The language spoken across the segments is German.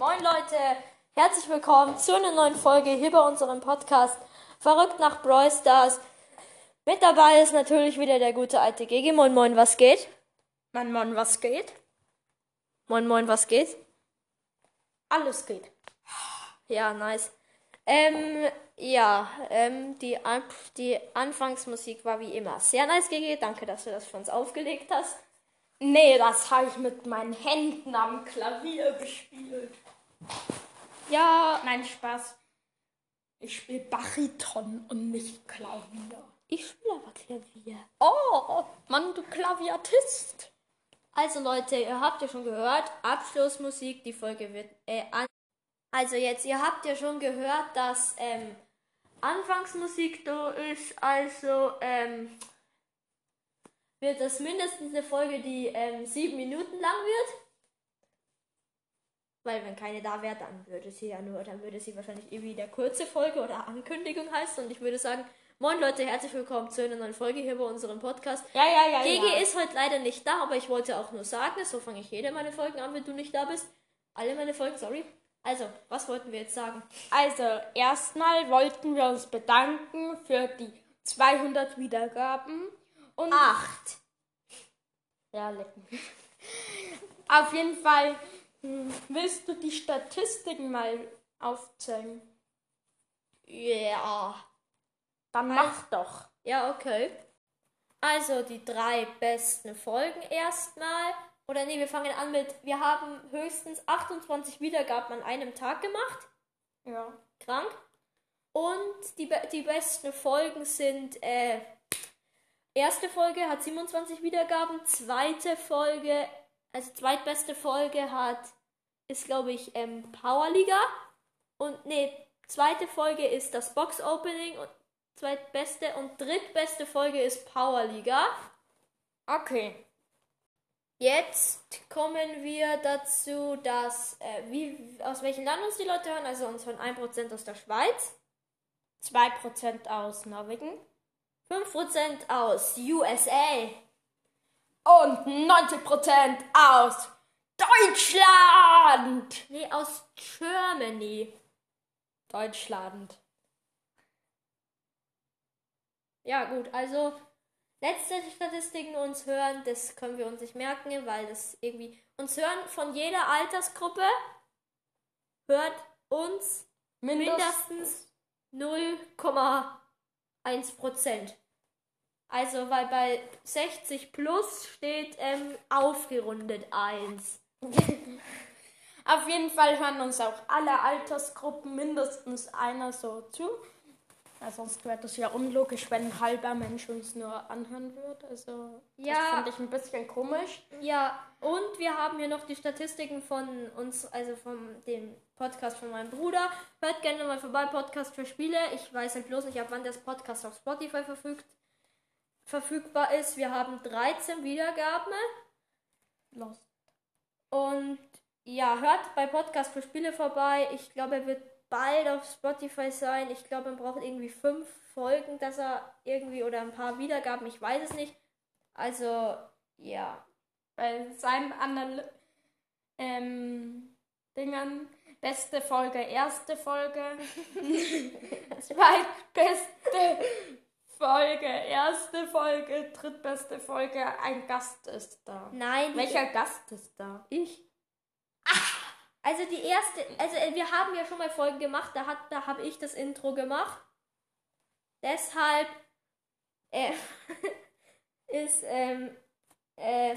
Moin Leute, herzlich willkommen zu einer neuen Folge hier bei unserem Podcast Verrückt nach Brawl Stars. Mit dabei ist natürlich wieder der gute alte Gigi. Moin Moin, was geht? Mann, Mann, was geht? Moin Moin, was geht? Alles geht. Ja, nice. Ähm, ja, ähm, die, die Anfangsmusik war wie immer sehr nice, Gigi. Danke, dass du das für uns aufgelegt hast. Nee, das habe ich mit meinen Händen am Klavier gespielt. Ja, Nein, Spaß. Ich spiele Bariton und nicht Klavier. ich spiele aber Klavier. Oh, Mann, du Klaviatist. Also Leute, ihr habt ja schon gehört, Abschlussmusik, die Folge wird äh, an Also jetzt, ihr habt ja schon gehört, dass ähm, Anfangsmusik da ist, also ähm, wird das mindestens eine Folge, die ähm, sieben Minuten lang wird. Weil wenn keine da wäre, dann würde sie ja nur, dann würde sie wahrscheinlich irgendwie der kurze Folge oder Ankündigung heißen. Und ich würde sagen, moin Leute, herzlich willkommen zu einer neuen Folge hier bei unserem Podcast. Ja, ja, ja. Gigi ja. ist heute leider nicht da, aber ich wollte auch nur sagen, so fange ich jede meine Folgen an, wenn du nicht da bist. Alle meine Folgen, sorry. Also, was wollten wir jetzt sagen? Also, erstmal wollten wir uns bedanken für die 200 Wiedergaben. Und Acht. Ja, lecken. Auf jeden Fall hm, willst du die Statistiken mal aufzählen. Ja. Dann mach doch. Ja, okay. Also, die drei besten Folgen erstmal. Oder nee, wir fangen an mit, wir haben höchstens 28 Wiedergaben an einem Tag gemacht. Ja. krank. Und die, die besten Folgen sind, äh, erste Folge hat 27 Wiedergaben, zweite Folge, also zweitbeste Folge hat, ist glaube ich, ähm, Powerliga. Und nee, zweite Folge ist das Box Opening und zweitbeste und drittbeste Folge ist Powerliga. Okay. Jetzt kommen wir dazu, dass, äh, wie, aus welchem Land uns die Leute hören, also uns von 1% aus der Schweiz. 2% aus Norwegen. 5% aus USA. Und 90% aus Deutschland. Nee, aus Germany. Deutschland. Ja, gut, also letzte Statistiken uns hören, das können wir uns nicht merken, weil das irgendwie uns hören von jeder Altersgruppe hört uns mindestens 0,1%. Also, weil bei 60 plus steht ähm, aufgerundet 1. Auf jeden Fall hören uns auch alle Altersgruppen mindestens einer so zu. Weil sonst wäre das ja unlogisch, wenn ein halber Mensch uns nur anhören würde. Also, Ja. das finde ich ein bisschen komisch. Ja, und wir haben hier noch die Statistiken von uns, also vom dem Podcast von meinem Bruder. Hört gerne mal vorbei, Podcast für Spiele. Ich weiß halt bloß nicht, ab wann das Podcast auf Spotify verfügt, verfügbar ist. Wir haben 13 Wiedergaben. Los. Und ja, hört bei Podcast für Spiele vorbei. Ich glaube, er wird bald auf Spotify sein. Ich glaube, man braucht irgendwie fünf Folgen, dass er irgendwie oder ein paar Wiedergaben. Ich weiß es nicht. Also, ja. Bei seinem anderen ähm, Dingern. Beste Folge, erste Folge. Zweitbeste Folge, erste Folge, drittbeste Folge. Ein Gast ist da. Nein, Welcher Gast ist da? Ich. Also die erste, also äh, wir haben ja schon mal Folgen gemacht, da hat, da habe ich das Intro gemacht. Deshalb äh, ist ähm, äh,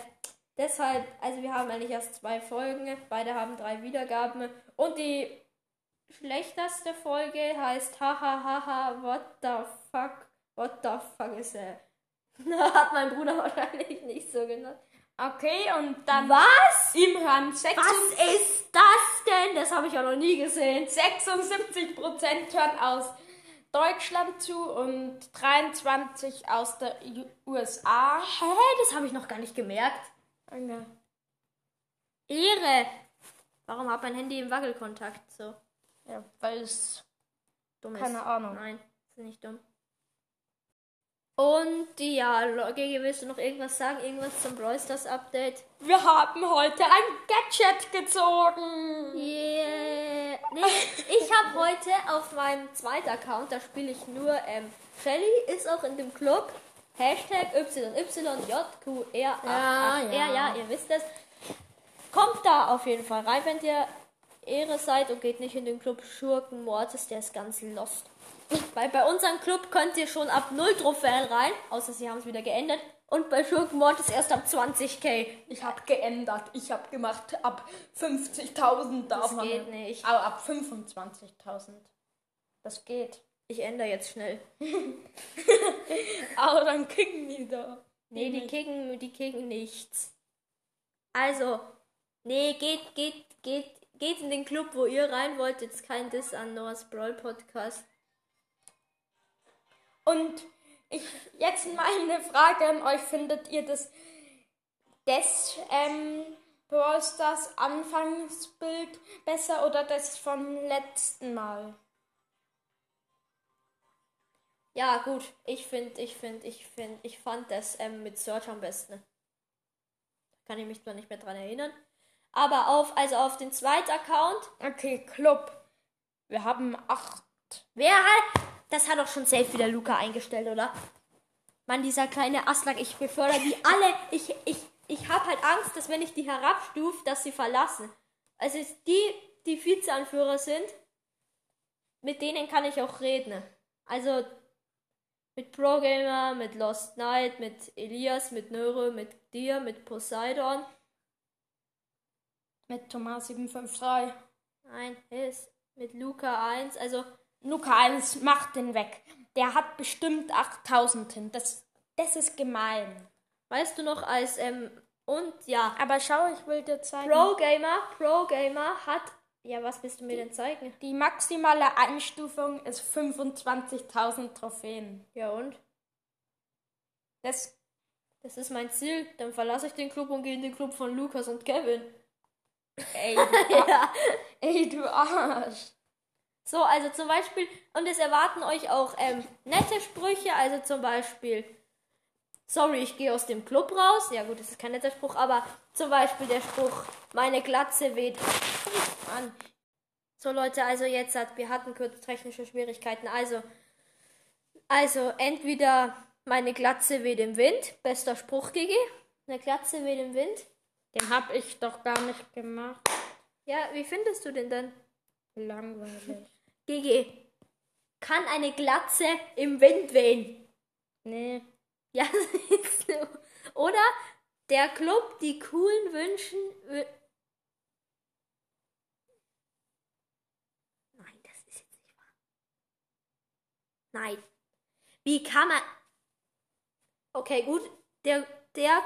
deshalb, also wir haben eigentlich erst zwei Folgen, beide haben drei Wiedergaben und die schlechteste Folge heißt hahaha what the fuck what the fuck ist er? Hat mein Bruder wahrscheinlich nicht so genannt. Okay, und dann Was? Imran 76, Was ist das denn? Das habe ich ja noch nie gesehen. 76 Prozent hören aus Deutschland zu und 23 aus der USA. Hä? Das habe ich noch gar nicht gemerkt. Okay. Ehre. Warum hat mein Handy im Wackelkontakt so? Ja, weil es Dumm ist. Keine Ahnung. Nein, ist nicht dumm. Und ja, Gigi, willst du noch irgendwas sagen? Irgendwas zum Brawl Stars Update? Wir haben heute ein Gadget gezogen. Yeah. Nee, ich habe heute auf meinem zweiten Account, da spiele ich nur ähm, Shelly, ist auch in dem Club. Hashtag YYJQR. Ja, ja. ja. ja, ihr wisst es. Kommt da auf jeden Fall rein, wenn ihr Ehre seid und geht nicht in den Club Schurken Mortis, der ist ganz lost. Weil bei unserem Club könnt ihr schon ab 0 Trophäen rein, außer sie haben es wieder geändert. Und bei Schurken Mortis erst ab 20k. Ich habe geändert. Ich habe gemacht ab 50.000 darf Das man. geht nicht. Aber ab 25.000. Das geht. Ich ändere jetzt schnell. Aber dann kicken die da. Nee, die kicken, die kicken nichts. Also, nee, geht, geht, geht, geht in den Club, wo ihr rein wollt. Jetzt kein Diss an Noahs Brawl Podcast. Und ich jetzt mal eine Frage an euch. Findet ihr das des ähm, Brawl Stars Anfangsbild besser oder das vom letzten Mal? Ja, gut, ich finde, ich finde, ich finde, ich fand das ähm, mit Search am besten. Kann ich mich zwar nicht mehr dran erinnern. Aber auf, also auf den zweiten Account, Okay, Club. Wir haben acht. wer hat, das hat doch schon safe wieder Luca eingestellt, oder? Mann, dieser kleine Aslak, ich befördere die alle. Ich, ich, ich habe halt Angst, dass wenn ich die herabstufe, dass sie verlassen. Also die, die Vizeanführer sind, mit denen kann ich auch reden. Also mit Pro Gamer, mit Lost Knight, mit Elias, mit Nöre, mit dir, mit Poseidon. Mit Thomas 753. Nein, ist mit Luca 1. Also Luca 1 macht den weg. Der hat bestimmt 8000 hin. Das, das ist gemein. weißt du noch als ähm, und ja, Aber schau, ich will dir zeigen. Pro Gamer, Pro Gamer hat ja, was willst du mir denn zeigen? Die maximale Einstufung ist 25.000 Trophäen. Ja und? Das, Das ist mein Ziel. Dann verlasse ich den Club und gehe in den Club von Lukas und Kevin. ey, du, Ja. ey, du Arsch. So, also zum Beispiel, und es erwarten euch auch ähm, nette Sprüche, also zum Beispiel, sorry, ich gehe aus dem Club raus. Ja gut, das ist kein netter Spruch, aber zum Beispiel der Spruch, meine Glatze weht an. So Leute, also jetzt hat, wir hatten kurz technische Schwierigkeiten. Also, also entweder meine Glatze weht im Wind, bester Spruch, Gigi. Eine Glatze weht im Wind. Den hab ich doch gar nicht gemacht. Ja, wie findest du den denn? Langweilig. Gigi, kann eine Glatze im Wind wehen? Nee. Ja, siehst du. Oder der Club, die coolen Wünschen. wü- Nein, das ist jetzt nicht wahr. Nein. Wie kann man. Okay, gut. Der, der,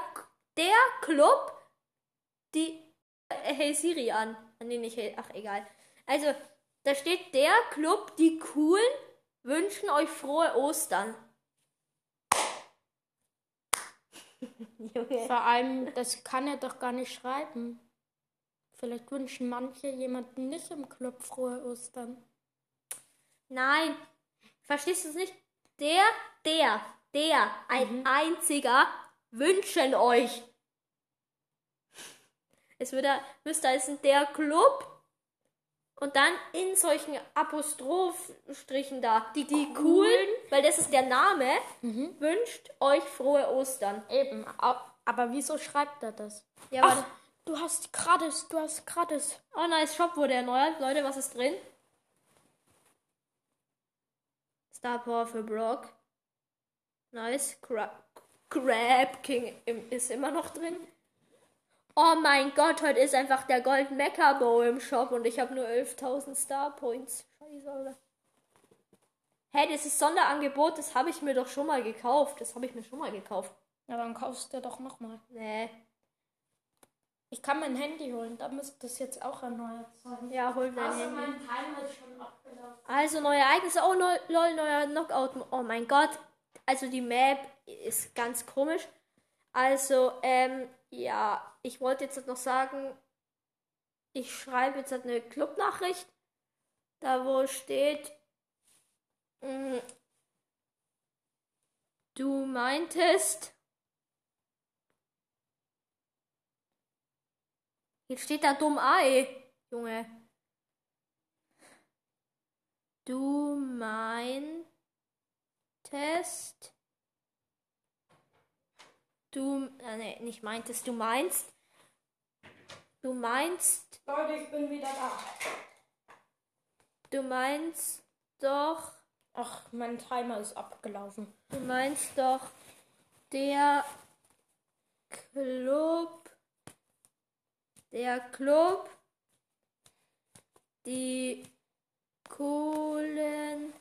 der Club, die. Hey Siri an. Nee, nicht Hey. Ach, egal. Also, da steht der Club, die coolen wünschen euch frohe Ostern. Junge. Vor allem, das kann er doch gar nicht schreiben. Vielleicht wünschen manche jemanden nicht im Club frohe Ostern. Nein, verstehst du es nicht? Der, der, der, ein einziger wünschen euch. Es würde, müsste heißen, der Club und dann in solchen Apostrophstrichen da, die, die coolen, weil das ist der Name, wünscht euch frohe Ostern. Eben. Aber wieso schreibt er das? Ja, Ach, du hast gratis, du hast gratis. Oh, nice Shop wurde erneuert. Leute, was ist drin? Star Power für Brock. Nice. Cra Crab King ist immer noch drin. Oh mein Gott, heute ist einfach der Gold Mecha Bow im Shop und ich habe nur 11.000 Star Points. Scheiße, Alter. Hä, das ist Sonderangebot, das habe ich mir doch schon mal gekauft. Das habe ich mir schon mal gekauft. Ja, dann kaufst du doch nochmal. Nee. Ich kann mein Handy holen, da müsste das jetzt auch erneuert sein. Ja, hol dein Außer Handy. mein Timer ist schon abgelaufen. Also neue Ereignisse. Oh, neu, lol, neuer Knockout. Oh mein Gott. Also die Map ist ganz komisch. Also, ähm, ja, ich wollte jetzt noch sagen, ich schreibe jetzt eine Clubnachricht, da wo steht, mm, du meintest, jetzt steht da dumm Ei, Junge. du meintest, du, äh, nee, nicht meintest, du meinst, du meinst, Leute, ich bin wieder da. du meinst doch, Ach, mein Timer ist abgelaufen. du meinst doch, der Club, der Club, die coolen,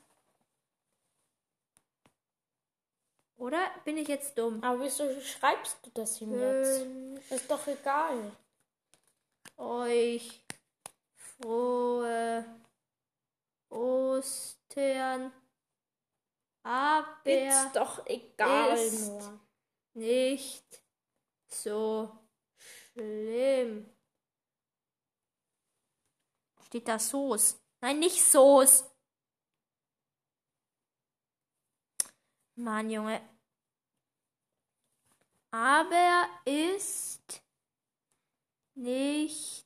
oder bin ich jetzt dumm? Aber wieso schreibst du das ihm jetzt? Ist doch egal. Euch frohe Ostern, aber Ist doch egal ist- nur. nicht so schlimm. Steht da Soße? Nein, nicht Soße. Mann, Junge. Aber ist nicht.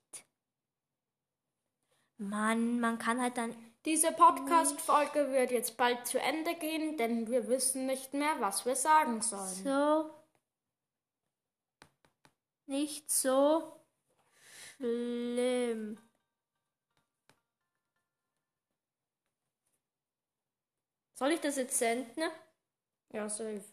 Mann, man kann halt dann. Diese Podcast-Folge wird jetzt bald zu Ende gehen, denn wir wissen nicht mehr, was wir sagen sollen. so nicht so schlimm. Soll ich das jetzt senden? Ja, safe.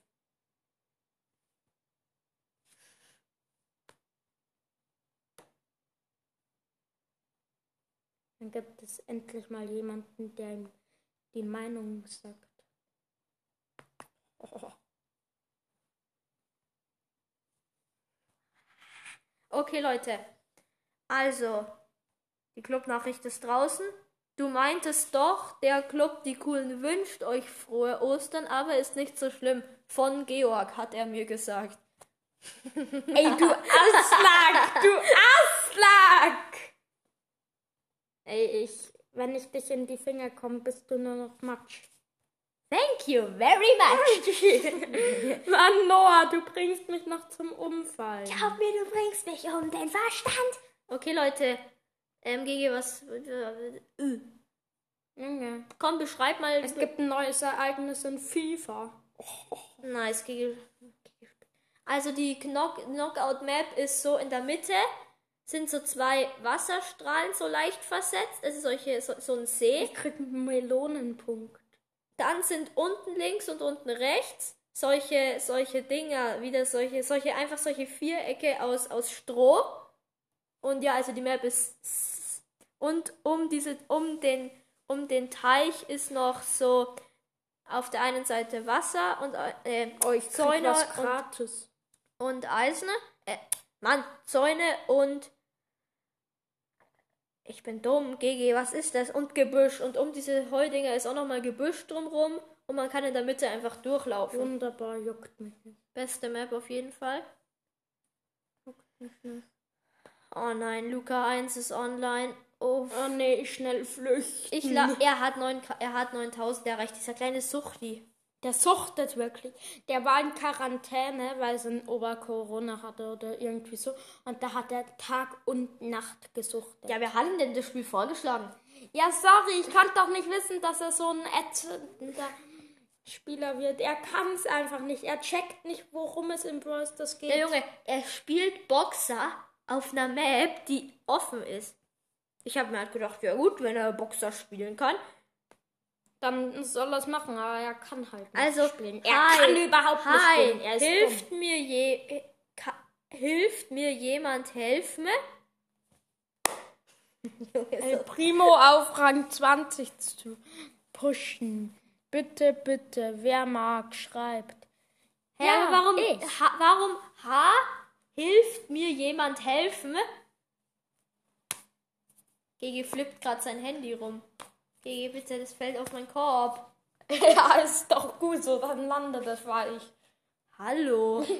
Dann gibt es endlich mal jemanden, der ihm die Meinung sagt. Oh. Okay, Leute. Also, die Clubnachricht ist draußen. Du meintest doch, der Club Die Coolen wünscht euch frohe Ostern, aber ist nicht so schlimm. Von Georg, hat er mir gesagt. Ey, du Aslak! Du Aslak! Ey, ich, wenn ich dich in die Finger komme, bist du nur noch Matsch. Thank you very much. Mann, Noah, du bringst mich noch zum Umfallen. Glaub mir, du bringst mich um den Verstand. Okay, Leute. Ähm, Gigi, was. Äh, Junge. Komm, beschreib mal. Es gibt ein neues Ereignis in FIFA. Nice, Gigi. Also die Knock Knockout-Map ist so in der Mitte. Sind so zwei Wasserstrahlen so leicht versetzt. Es ist solche, so, so ein See. Ich krieg einen Melonenpunkt. Dann sind unten links und unten rechts solche, solche Dinger, wieder solche, solche, einfach solche Vierecke aus, aus Stroh. Und ja, also die Map ist. Und um diese, um den, um den Teich ist noch so auf der einen Seite Wasser und äh, Oh, Zäune und, gratis. und Eisene. Äh, Mann, Zäune und. Ich bin dumm, GG, was ist das? Und Gebüsch. Und um diese Heudinger ist auch nochmal Gebüsch drumrum. Und man kann in der Mitte einfach durchlaufen. Wunderbar, juckt mich nicht. Beste Map auf jeden Fall. Juckt mich nicht. Oh nein, Luca 1 ist online. Oh, Oh nee, ich schnell flüchten. ich la er hat 9, er hat 9000 erreicht, dieser kleine Suchti. Der suchtet wirklich. Der war in Quarantäne, weil er ein Obercorona hatte oder irgendwie so. Und da hat er Tag und Nacht gesuchtet. Ja, wer hat ihm denn das Spiel vorgeschlagen? Ja, sorry, ich kann doch nicht wissen, dass er so ein ätzender Spieler wird. Er kann es einfach nicht. Er checkt nicht, worum es im Brawl Stars geht. Der Junge, er spielt Boxer auf einer Map, die offen ist. Ich habe mir halt gedacht, ja gut, wenn er Boxer spielen kann. Dann soll er es machen, aber er kann halt nicht Also, spielen. Er hi, kann überhaupt nicht hi, spielen. Er ist hilft mir je, äh, ka, hilft mir jemand helfen? El. Primo auf Rang 20 zu pushen. Bitte, bitte, wer mag, schreibt. Ja, Ja, aber warum, ha, warum, ha, hilft mir jemand helfen? Gigi flippt gerade sein Handy rum. Gigi, bitte, das fällt auf meinen Korb. Ja, ist doch gut so, dann landet das, war ich. Hallo.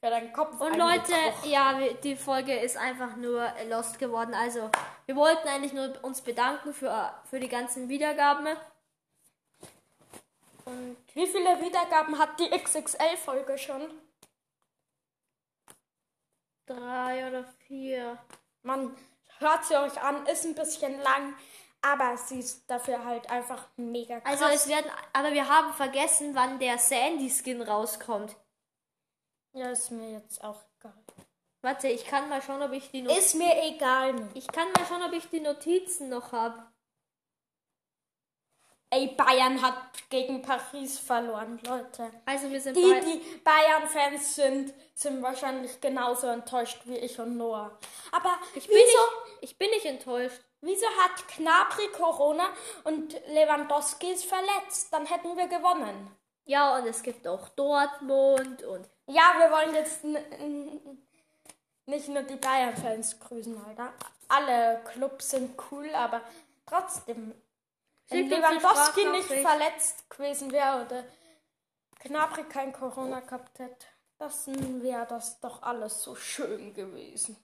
Ja, dein Kopf Und Leute, ja, die Folge ist einfach nur lost geworden. Also, wir wollten eigentlich nur uns bedanken für, für die ganzen Wiedergaben. Und Wie viele Wiedergaben hat die XXL-Folge schon? drei oder vier. Mann, hört sie euch an, ist ein bisschen lang, aber sie ist dafür halt einfach mega krass. Also es werden, aber wir haben vergessen, wann der Sandy-Skin rauskommt. ja, ist mir jetzt auch egal. Warte, ich kann mal schauen, ob ich die Notizen. Ist mir egal. Nicht. Ich kann mal schauen, ob ich die Notizen noch habe. Ey, Bayern hat gegen Paris verloren, Leute. Also wir sind Die, bei. die Bayern-Fans sind, sind wahrscheinlich genauso enttäuscht wie ich und Noah. Aber Ich bin, nicht, ich bin nicht enttäuscht. Wieso hat Knabri Corona und Lewandowski ist verletzt? Dann hätten wir gewonnen. Ja, und es gibt auch Dortmund und. Ja, wir wollen jetzt nicht nur die Bayern-Fans grüßen, Alter. Alle Clubs sind cool, aber trotzdem. Wenn Lewandowski nicht verletzt gewesen wäre oder Knabri kein Corona gehabt hätte, dann wäre das doch alles so schön gewesen.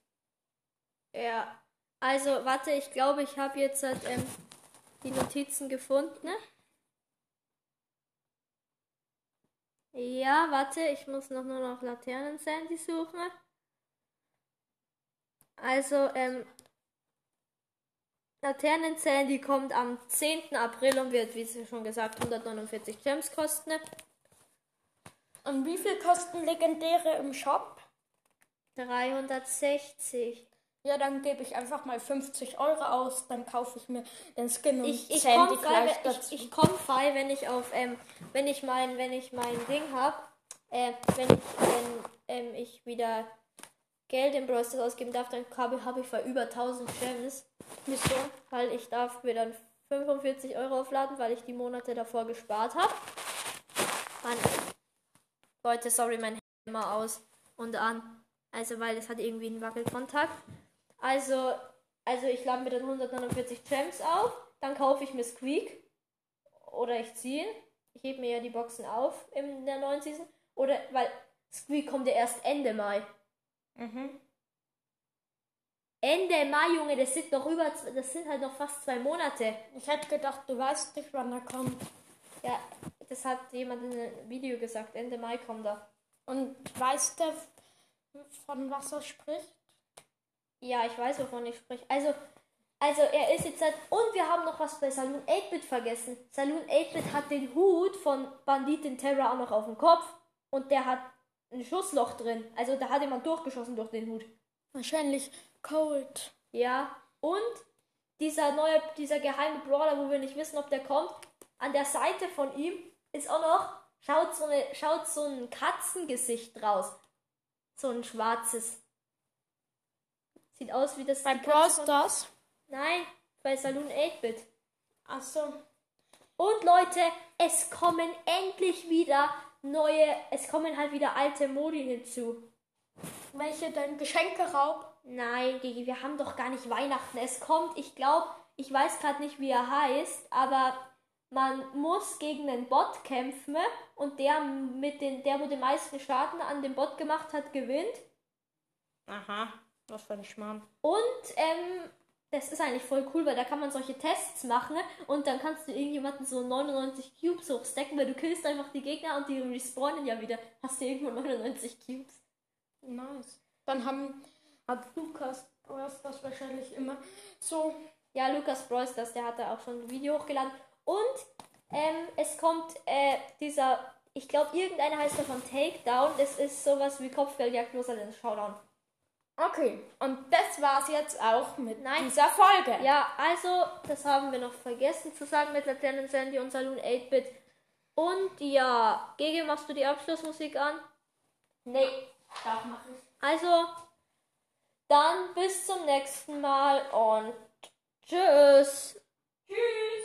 Ja. Also, warte, ich glaube, ich habe jetzt halt, ähm, die Notizen gefunden. Ne? Ja, warte, ich muss noch nur noch Laternen-Sandy suchen. Also, ähm, Laternen-Sandy kommt am 10. April und wird, wie sie schon gesagt, 149 Gems kosten. Und wie viel kosten Legendäre im Shop? 360. Ja, dann gebe ich einfach mal 50 Euro aus, dann kaufe ich mir den Skin und Ich, ich Sandy komme frei, gleich wenn- dazu. ich, ich komm frei, wenn ich auf, ähm, wenn ich mein, wenn ich mein Ding hab, äh, wenn ich, wenn ähm, ich wieder Geld im Brawl Stars ausgeben darf, dann habe hab ich für über 1000 Gems. Wieso? Weil ich darf mir dann 45 Euro aufladen, weil ich die Monate davor gespart habe. Mann. Leute, sorry, mein Handy immer aus und an. Also, weil es hat irgendwie einen Wackelkontakt. Also, also ich lade mir dann 149 Gems auf, dann kaufe ich mir Squeak. Oder ich ziehe. Ich hebe mir ja die Boxen auf in der neuen Season. Oder, weil Squeak kommt ja erst Ende Mai. Mhm. Ende Mai, Junge, das sind noch über, das sind halt noch fast zwei Monate. Ich hätte gedacht, du weißt nicht, wann er kommt. Ja, das hat jemand in einem Video gesagt. Ende Mai kommt er. Und weißt du, von was er spricht? Ja, ich weiß, wovon ich spreche. Also, also er ist jetzt halt. Und wir haben noch was bei Saloon 8-Bit vergessen. Saloon 8-Bit hat den Hut von Banditin Terra auch noch auf dem Kopf. Und der hat ein Schussloch drin. Also da hat jemand durchgeschossen durch den Hut. Wahrscheinlich Cold. Ja. Und dieser neue, dieser geheime Brawler, wo wir nicht wissen, ob der kommt, an der Seite von ihm ist auch noch, schaut so, eine, schaut so ein Katzengesicht raus. So ein schwarzes. Sieht aus wie das. Bei die Brawl Stars? Nein, bei Saloon 8-Bit. Achso. Und Leute, es kommen endlich wieder neue, es kommen halt wieder alte Modi hinzu. Welche denn? Geschenkeraub? Nein, Gigi, wir haben doch gar nicht Weihnachten. Es kommt, ich glaube, ich weiß gerade nicht, wie er heißt, aber man muss gegen einen Bot kämpfen und der mit den, der, wo den meisten Schaden an dem Bot gemacht hat, gewinnt. Aha. Was für ein Schmarrn. Und ähm, das ist eigentlich voll cool, weil da kann man solche Tests machen und dann kannst du irgendjemanden so 99 Cubes hochstacken, weil du killst einfach die Gegner und die respawnen ja wieder. Hast du irgendwo 99 Cubes. Nice. Dann haben, hat Lukas Bros das wahrscheinlich immer so. Ja, Lukas Bros, das, der hat da auch schon ein Video hochgeladen. Und ähm, es kommt äh, dieser, ich glaube, irgendeiner heißt davon Takedown. Das ist sowas wie Kopfgeldjagd bloß als Showdown. Okay. Und das war's jetzt auch mit Nein. dieser Folge. Ja, also, das haben wir noch vergessen zu sagen mit Laternen Sandy und Saloon 8-Bit. Und ja, Gege, machst du die Abschlussmusik an? Nee. Darf mach ich. Also, dann bis zum nächsten Mal und tschüss. Tschüss.